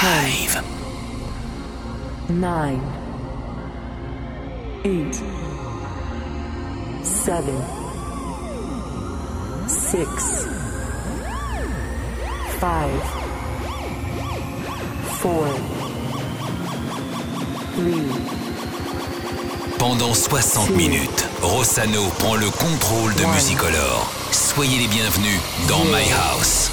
Five. Nine. Eight. Seven. Six. Five. Four. Three. Pendant 60 minutes, Rossano prend le contrôle de Musicolor. Soyez les bienvenus dans My House.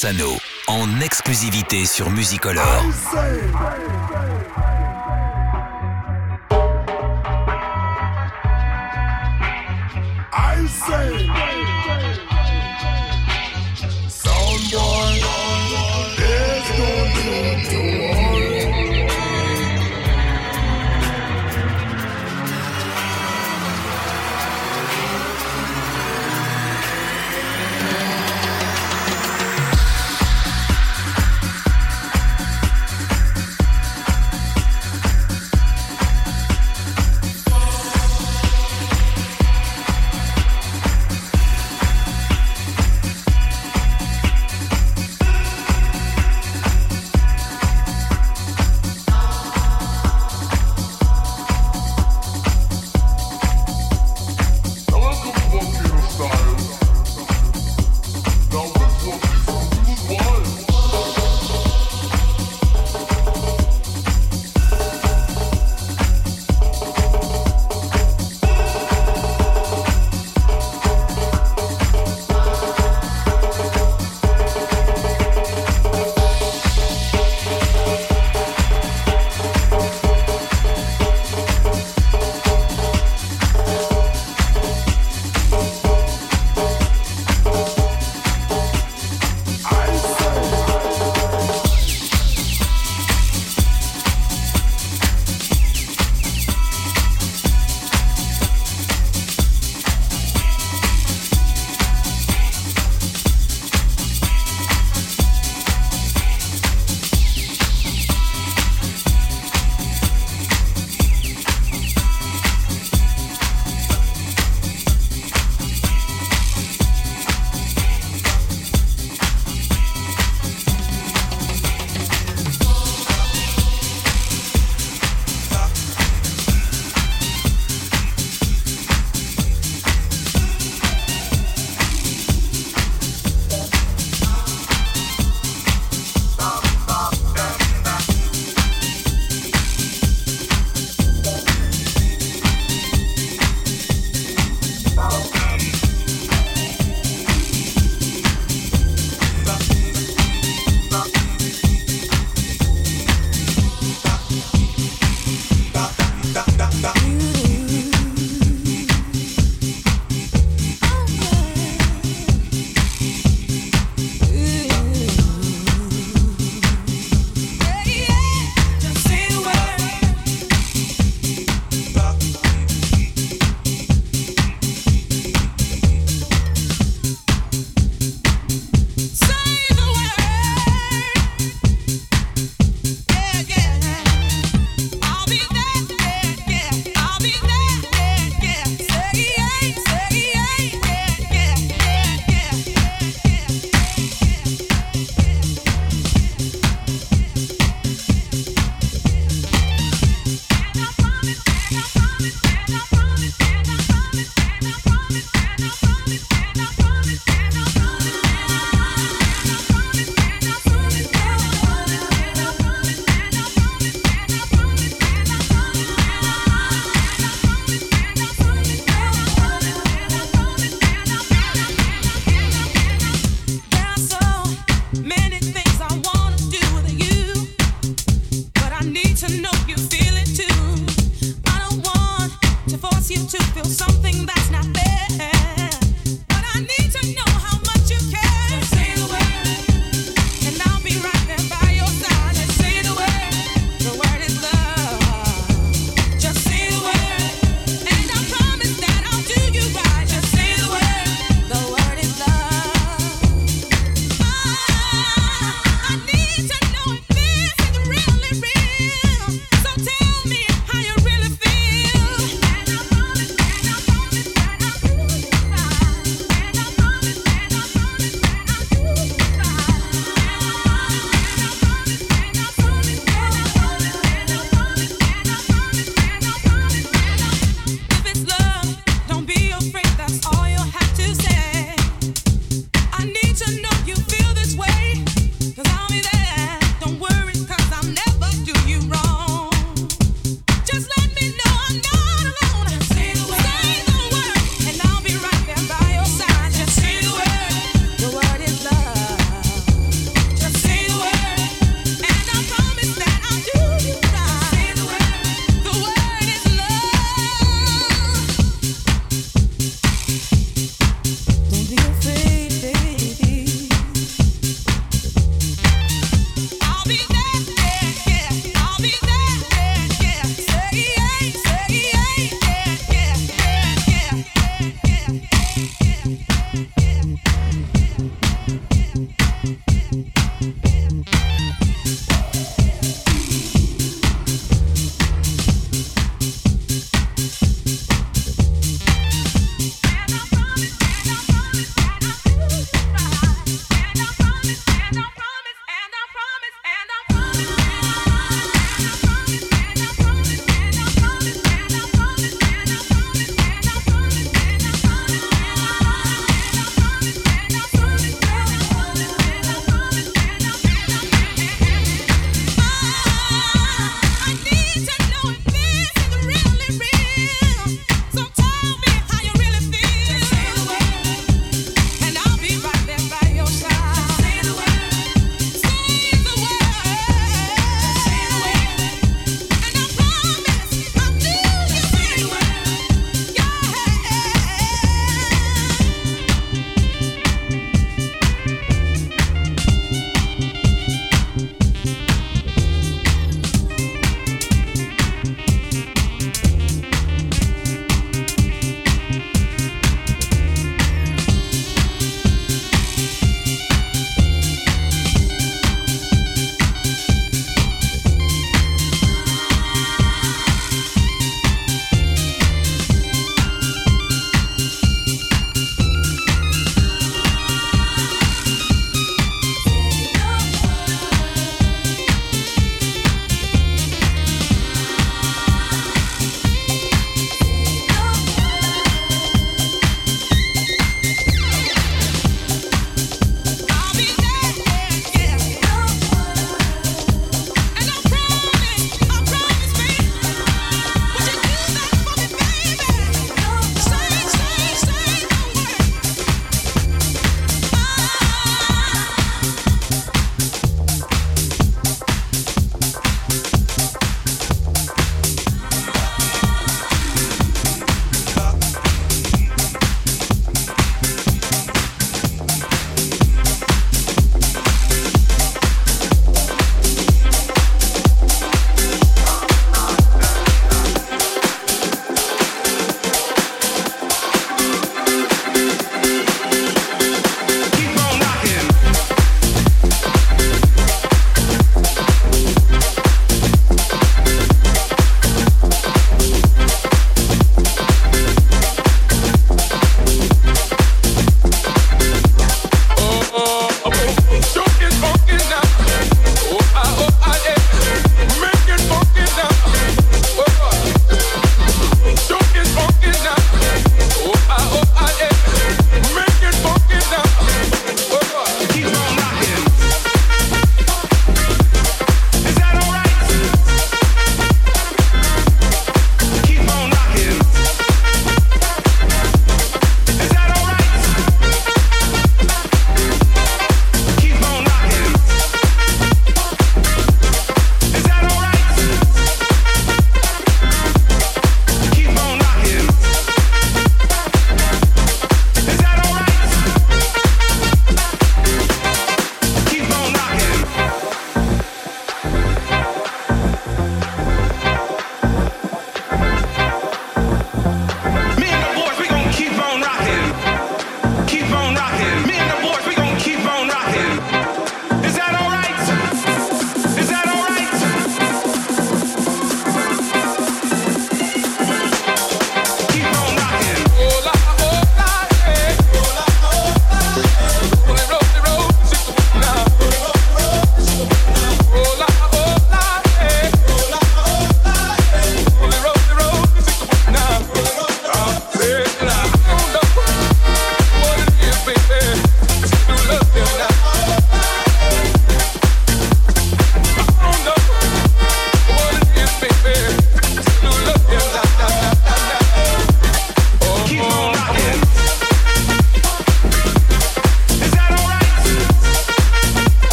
Rossano en exclusivité sur Musicolor. promise, and I promise, and I promise, and I promise, and I promise.